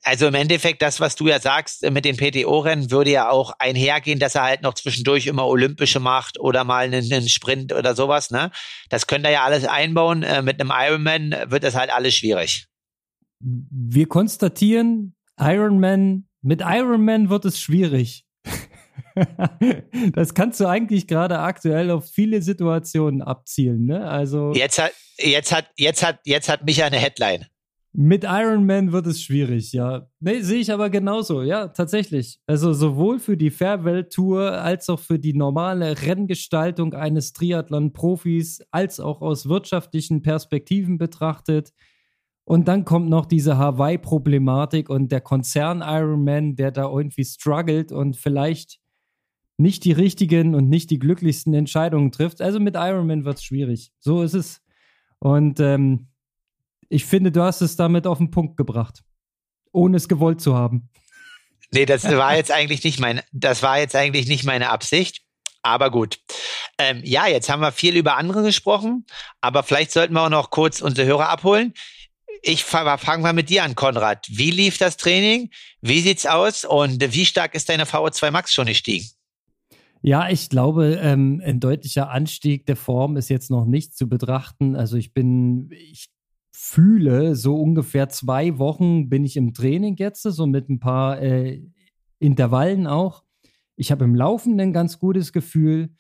also im Endeffekt das, was du ja sagst mit den PTO-Rennen, würde ja auch einhergehen, dass er halt noch zwischendurch immer Olympische macht oder mal einen, einen Sprint oder sowas. Ne? Das könnte er ja alles einbauen. Äh, mit einem Ironman wird das halt alles schwierig. Wir konstatieren, Ironman, mit Ironman wird es schwierig. das kannst du eigentlich gerade aktuell auf viele Situationen abzielen, ne? Also jetzt hat jetzt hat jetzt hat jetzt hat Micha eine Headline. Mit Ironman wird es schwierig, ja. Nee, sehe ich aber genauso, ja, tatsächlich. Also sowohl für die Fairwell-Tour als auch für die normale Renngestaltung eines Triathlon-Profis, als auch aus wirtschaftlichen Perspektiven betrachtet. Und dann kommt noch diese Hawaii-Problematik und der Konzern Ironman, der da irgendwie struggelt und vielleicht nicht die richtigen und nicht die glücklichsten Entscheidungen trifft. Also mit Ironman wird es schwierig. So ist es. Und ähm, ich finde, du hast es damit auf den Punkt gebracht, ohne es gewollt zu haben. Nee, das war jetzt eigentlich nicht mein, das war jetzt eigentlich nicht meine Absicht. Aber gut. Ähm, ja, jetzt haben wir viel über andere gesprochen, aber vielleicht sollten wir auch noch kurz unsere Hörer abholen. Ich fange mal mit dir an, Konrad. Wie lief das Training? Wie sieht's aus? Und wie stark ist deine VO2 Max schon gestiegen? Ja, ich glaube, ähm, ein deutlicher Anstieg der Form ist jetzt noch nicht zu betrachten. Also ich bin, ich fühle, so ungefähr zwei Wochen bin ich im Training jetzt, so mit ein paar äh, Intervallen auch. Ich habe im Laufen ein ganz gutes Gefühl.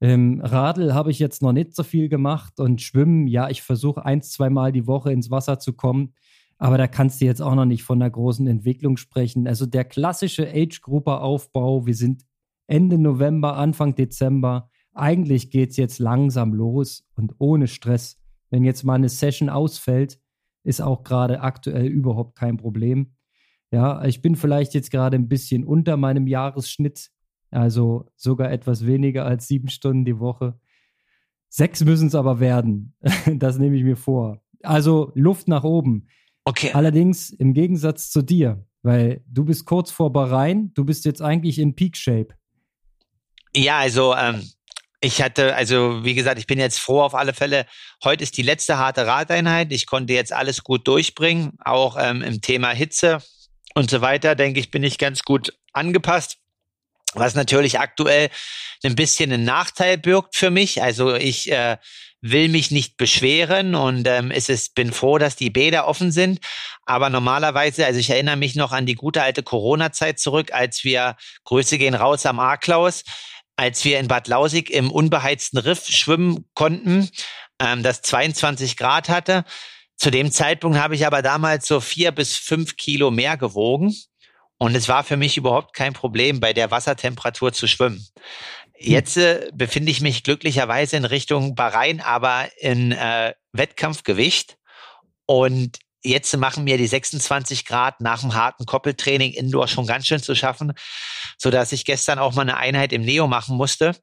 Ähm, Radl habe ich jetzt noch nicht so viel gemacht und Schwimmen, ja, ich versuche ein, zwei Mal die Woche ins Wasser zu kommen. Aber da kannst du jetzt auch noch nicht von einer großen Entwicklung sprechen. Also der klassische Age-Gruppe-Aufbau, wir sind Ende November, Anfang Dezember. Eigentlich geht es jetzt langsam los und ohne Stress. Wenn jetzt mal eine Session ausfällt, ist auch gerade aktuell überhaupt kein Problem. Ja, ich bin vielleicht jetzt gerade ein bisschen unter meinem Jahresschnitt, also sogar etwas weniger als sieben Stunden die Woche. Sechs müssen es aber werden. Das nehme ich mir vor. Also Luft nach oben. Okay. Allerdings im Gegensatz zu dir, weil du bist kurz vor Bahrain, du bist jetzt eigentlich in Peak Shape. Ja, also ähm, ich hatte, also wie gesagt, ich bin jetzt froh auf alle Fälle. Heute ist die letzte harte Radeinheit. Ich konnte jetzt alles gut durchbringen, auch ähm, im Thema Hitze und so weiter. Denke ich, bin ich ganz gut angepasst. Was natürlich aktuell ein bisschen einen Nachteil birgt für mich. Also ich äh, will mich nicht beschweren und ähm, es ist, bin froh, dass die Bäder offen sind. Aber normalerweise, also ich erinnere mich noch an die gute alte Corona-Zeit zurück, als wir Grüße gehen raus am A-Klaus als wir in Bad Lausig im unbeheizten Riff schwimmen konnten, ähm, das 22 Grad hatte. Zu dem Zeitpunkt habe ich aber damals so vier bis fünf Kilo mehr gewogen. Und es war für mich überhaupt kein Problem, bei der Wassertemperatur zu schwimmen. Jetzt äh, befinde ich mich glücklicherweise in Richtung Bahrain, aber in äh, Wettkampfgewicht. Und jetzt machen mir die 26 Grad nach dem harten Koppeltraining Indoor schon ganz schön zu schaffen, so dass ich gestern auch mal eine Einheit im Neo machen musste.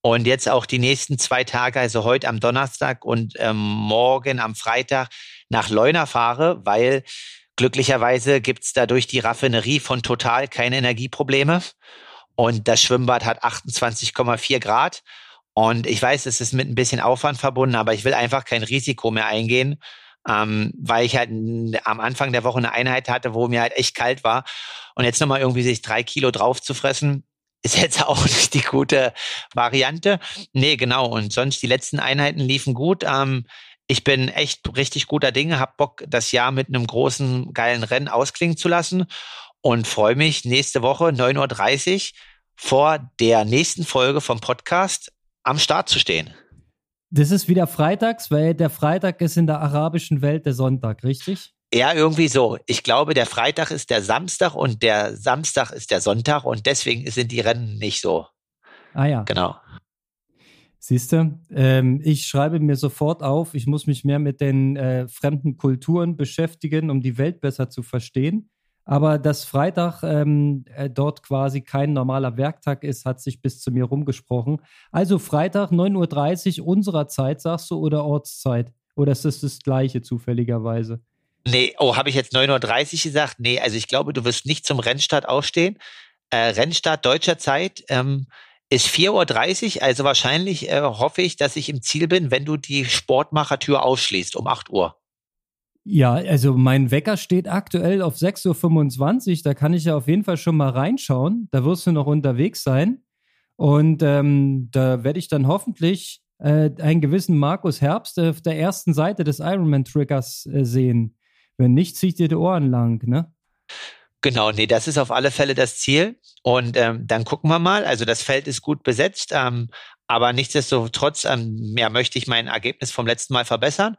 Und jetzt auch die nächsten zwei Tage, also heute am Donnerstag und ähm, morgen am Freitag nach Leuna fahre, weil glücklicherweise gibt's da durch die Raffinerie von Total keine Energieprobleme. Und das Schwimmbad hat 28,4 Grad. Und ich weiß, es ist mit ein bisschen Aufwand verbunden, aber ich will einfach kein Risiko mehr eingehen ähm, weil ich halt am Anfang der Woche eine Einheit hatte, wo mir halt echt kalt war. Und jetzt nochmal irgendwie sich drei Kilo drauf zu fressen, ist jetzt auch nicht die gute Variante. Nee, genau. Und sonst die letzten Einheiten liefen gut. Ähm, ich bin echt richtig guter Dinge, hab Bock, das Jahr mit einem großen, geilen Rennen ausklingen zu lassen und freue mich nächste Woche 9.30 Uhr vor der nächsten Folge vom Podcast am Start zu stehen. Das ist wieder freitags, weil der Freitag ist in der arabischen Welt der Sonntag, richtig? Ja, irgendwie so. Ich glaube, der Freitag ist der Samstag und der Samstag ist der Sonntag und deswegen sind die Rennen nicht so. Ah ja. Genau. Siehst du, ähm, ich schreibe mir sofort auf, ich muss mich mehr mit den äh, fremden Kulturen beschäftigen, um die Welt besser zu verstehen. Aber dass Freitag ähm, äh, dort quasi kein normaler Werktag ist, hat sich bis zu mir rumgesprochen. Also Freitag 9.30 Uhr unserer Zeit, sagst du, oder Ortszeit? Oder ist das das gleiche zufälligerweise? Nee, oh, habe ich jetzt 9.30 Uhr gesagt? Nee, also ich glaube, du wirst nicht zum Rennstart aufstehen. Äh, Rennstart deutscher Zeit ähm, ist 4.30 Uhr, also wahrscheinlich äh, hoffe ich, dass ich im Ziel bin, wenn du die Sportmachertür ausschließt um 8 Uhr. Ja, also mein Wecker steht aktuell auf 6.25 Uhr. Da kann ich ja auf jeden Fall schon mal reinschauen. Da wirst du noch unterwegs sein. Und ähm, da werde ich dann hoffentlich äh, einen gewissen Markus Herbst auf der ersten Seite des Ironman-Triggers äh, sehen. Wenn nicht, zieht dir die Ohren lang, ne? Genau, nee, das ist auf alle Fälle das Ziel. Und ähm, dann gucken wir mal. Also das Feld ist gut besetzt, ähm, aber nichtsdestotrotz ähm, ja, möchte ich mein Ergebnis vom letzten Mal verbessern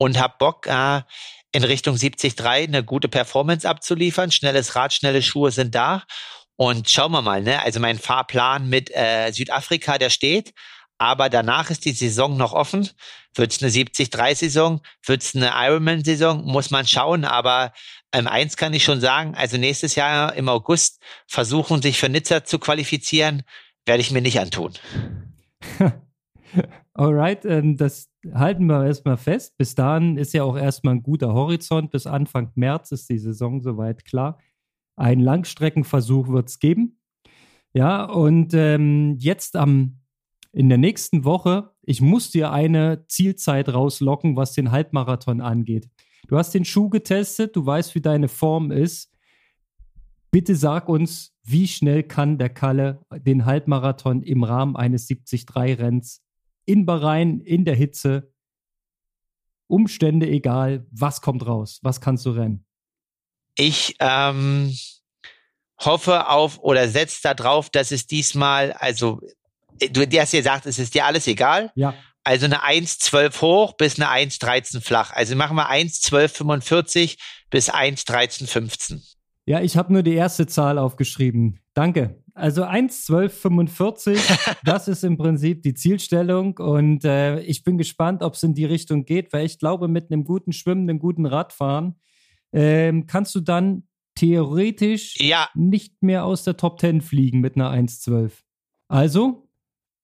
und hab Bock, äh, in Richtung 73 eine gute Performance abzuliefern. Schnelles Rad, schnelle Schuhe sind da. Und schauen wir mal, ne? Also mein Fahrplan mit äh, Südafrika, der steht. Aber danach ist die Saison noch offen. Wird es eine 70-3-Saison? Wird es eine Ironman-Saison? Muss man schauen. Aber ähm, eins kann ich schon sagen, also nächstes Jahr im August versuchen, sich für Nizza zu qualifizieren, werde ich mir nicht antun. Alright, ähm, das halten wir erstmal fest. Bis dahin ist ja auch erstmal ein guter Horizont. Bis Anfang März ist die Saison soweit klar. Ein Langstreckenversuch wird es geben. Ja, und ähm, jetzt am in der nächsten Woche, ich muss dir eine Zielzeit rauslocken, was den Halbmarathon angeht. Du hast den Schuh getestet, du weißt, wie deine Form ist. Bitte sag uns, wie schnell kann der Kalle den Halbmarathon im Rahmen eines 73-Renns in Bahrain, in der Hitze, Umstände egal, was kommt raus? Was kannst du rennen? Ich ähm, hoffe auf oder setze darauf, dass es diesmal, also du hast ja gesagt, es ist dir alles egal. Ja. Also eine 1,12 hoch bis eine 1,13 flach. Also machen wir 1,1245 bis 1,1315. Ja, ich habe nur die erste Zahl aufgeschrieben. Danke. Also 1,1245, das ist im Prinzip die Zielstellung und äh, ich bin gespannt, ob es in die Richtung geht, weil ich glaube, mit einem guten Schwimmen, einem guten Radfahren ähm, kannst du dann theoretisch ja. nicht mehr aus der Top 10 fliegen mit einer 1,12. Also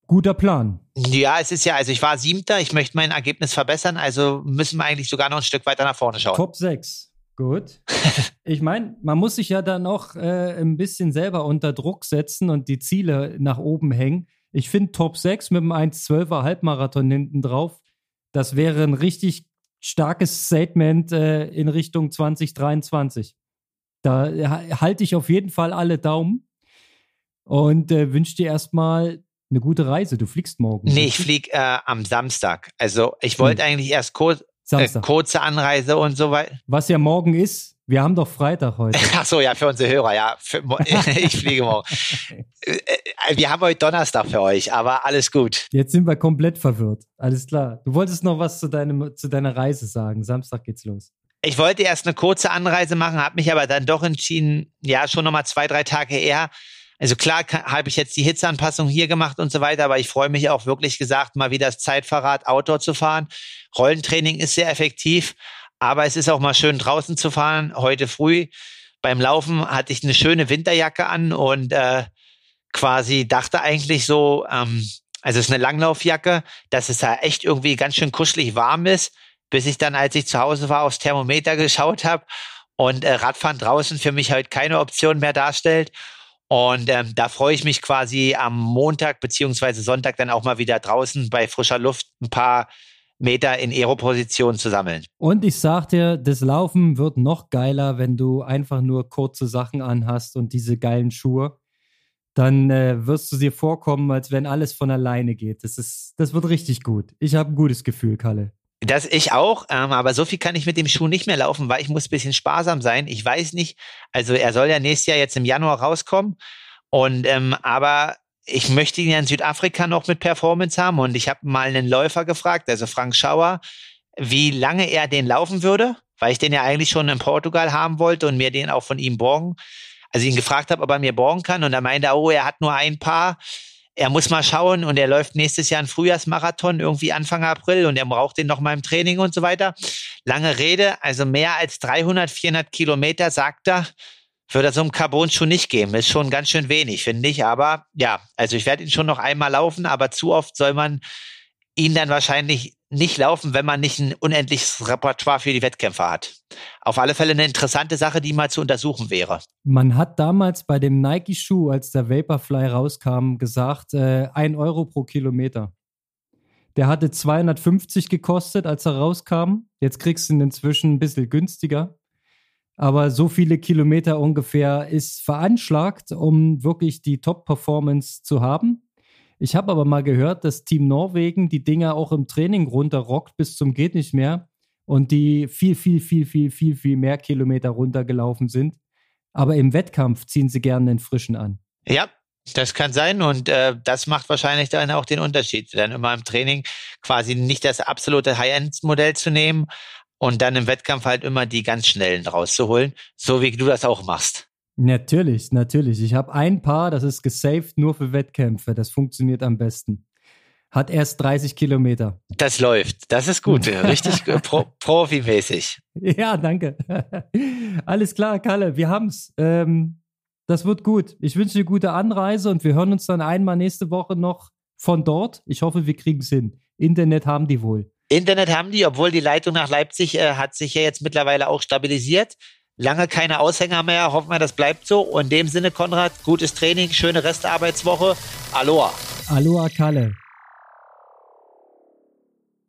Guter Plan. Ja, es ist ja, also ich war Siebter, ich möchte mein Ergebnis verbessern, also müssen wir eigentlich sogar noch ein Stück weiter nach vorne schauen. Top 6. Gut. ich meine, man muss sich ja dann auch äh, ein bisschen selber unter Druck setzen und die Ziele nach oben hängen. Ich finde Top 6 mit einem 1,12er Halbmarathon hinten drauf, das wäre ein richtig starkes Statement äh, in Richtung 2023. Da äh, halte ich auf jeden Fall alle Daumen und äh, wünsche dir erstmal eine gute Reise. Du fliegst morgen. Nee, ich fliege äh, am Samstag. Also ich wollte hm. eigentlich erst kurz, äh, kurze Anreise und so weiter. Was ja morgen ist. Wir haben doch Freitag heute. Ach so, ja, für unsere Hörer, ja. Für, ich fliege morgen. Äh, äh, wir haben heute Donnerstag für euch, aber alles gut. Jetzt sind wir komplett verwirrt. Alles klar. Du wolltest noch was zu, deinem, zu deiner Reise sagen. Samstag geht's los. Ich wollte erst eine kurze Anreise machen, habe mich aber dann doch entschieden, ja, schon nochmal zwei, drei Tage eher also klar habe ich jetzt die Hitzeanpassung hier gemacht und so weiter, aber ich freue mich auch wirklich gesagt, mal wieder das Zeitfahrrad Outdoor zu fahren. Rollentraining ist sehr effektiv, aber es ist auch mal schön draußen zu fahren. Heute früh beim Laufen hatte ich eine schöne Winterjacke an und äh, quasi dachte eigentlich so, ähm, also es ist eine Langlaufjacke, dass es da echt irgendwie ganz schön kuschelig warm ist, bis ich dann, als ich zu Hause war, aufs Thermometer geschaut habe und äh, Radfahren draußen für mich halt keine Option mehr darstellt. Und ähm, da freue ich mich quasi am Montag beziehungsweise Sonntag dann auch mal wieder draußen bei frischer Luft ein paar Meter in Aero-Position zu sammeln. Und ich sag dir, das Laufen wird noch geiler, wenn du einfach nur kurze Sachen anhast und diese geilen Schuhe. Dann äh, wirst du dir vorkommen, als wenn alles von alleine geht. Das ist, das wird richtig gut. Ich habe ein gutes Gefühl, Kalle. Das ich auch, ähm, aber so viel kann ich mit dem Schuh nicht mehr laufen, weil ich muss ein bisschen sparsam sein. Ich weiß nicht, also er soll ja nächstes Jahr jetzt im Januar rauskommen. Und ähm, aber ich möchte ihn ja in Südafrika noch mit Performance haben. Und ich habe mal einen Läufer gefragt, also Frank Schauer, wie lange er den laufen würde, weil ich den ja eigentlich schon in Portugal haben wollte und mir den auch von ihm borgen. Also ihn gefragt habe, ob er mir borgen kann. Und er meinte, oh, er hat nur ein paar er muss mal schauen und er läuft nächstes Jahr einen Frühjahrsmarathon irgendwie Anfang April und er braucht den noch mal im Training und so weiter. Lange Rede, also mehr als 300, 400 Kilometer, sagt er, würde so einem Carbon schon nicht geben. Ist schon ganz schön wenig, finde ich. Aber ja, also ich werde ihn schon noch einmal laufen, aber zu oft soll man ihn dann wahrscheinlich nicht laufen, wenn man nicht ein unendliches Repertoire für die Wettkämpfe hat. Auf alle Fälle eine interessante Sache, die mal zu untersuchen wäre. Man hat damals bei dem Nike-Schuh, als der Vaporfly rauskam, gesagt, äh, ein Euro pro Kilometer. Der hatte 250 gekostet, als er rauskam. Jetzt kriegst du ihn inzwischen ein bisschen günstiger. Aber so viele Kilometer ungefähr ist veranschlagt, um wirklich die Top-Performance zu haben. Ich habe aber mal gehört, dass Team Norwegen die Dinger auch im Training runterrockt bis zum geht nicht mehr und die viel, viel, viel, viel, viel, viel mehr Kilometer runtergelaufen sind. Aber im Wettkampf ziehen sie gerne den frischen an. Ja, das kann sein und äh, das macht wahrscheinlich dann auch den Unterschied, dann immer im Training quasi nicht das absolute High-End-Modell zu nehmen, und dann im Wettkampf halt immer die ganz schnellen rauszuholen, so wie du das auch machst. Natürlich, natürlich. Ich habe ein Paar, das ist gesaved nur für Wettkämpfe. Das funktioniert am besten. Hat erst 30 Kilometer. Das läuft. Das ist gut. Richtig pro profimäßig. Ja, danke. Alles klar, Kalle. Wir haben's. Ähm, das wird gut. Ich wünsche dir gute Anreise und wir hören uns dann einmal nächste Woche noch von dort. Ich hoffe, wir kriegen es hin. Internet haben die wohl. Internet haben die, obwohl die Leitung nach Leipzig äh, hat sich ja jetzt mittlerweile auch stabilisiert. Lange keine Aushänger mehr. Hoffen wir, das bleibt so. Und in dem Sinne, Konrad, gutes Training, schöne Restarbeitswoche. Aloha. Aloha, Kalle.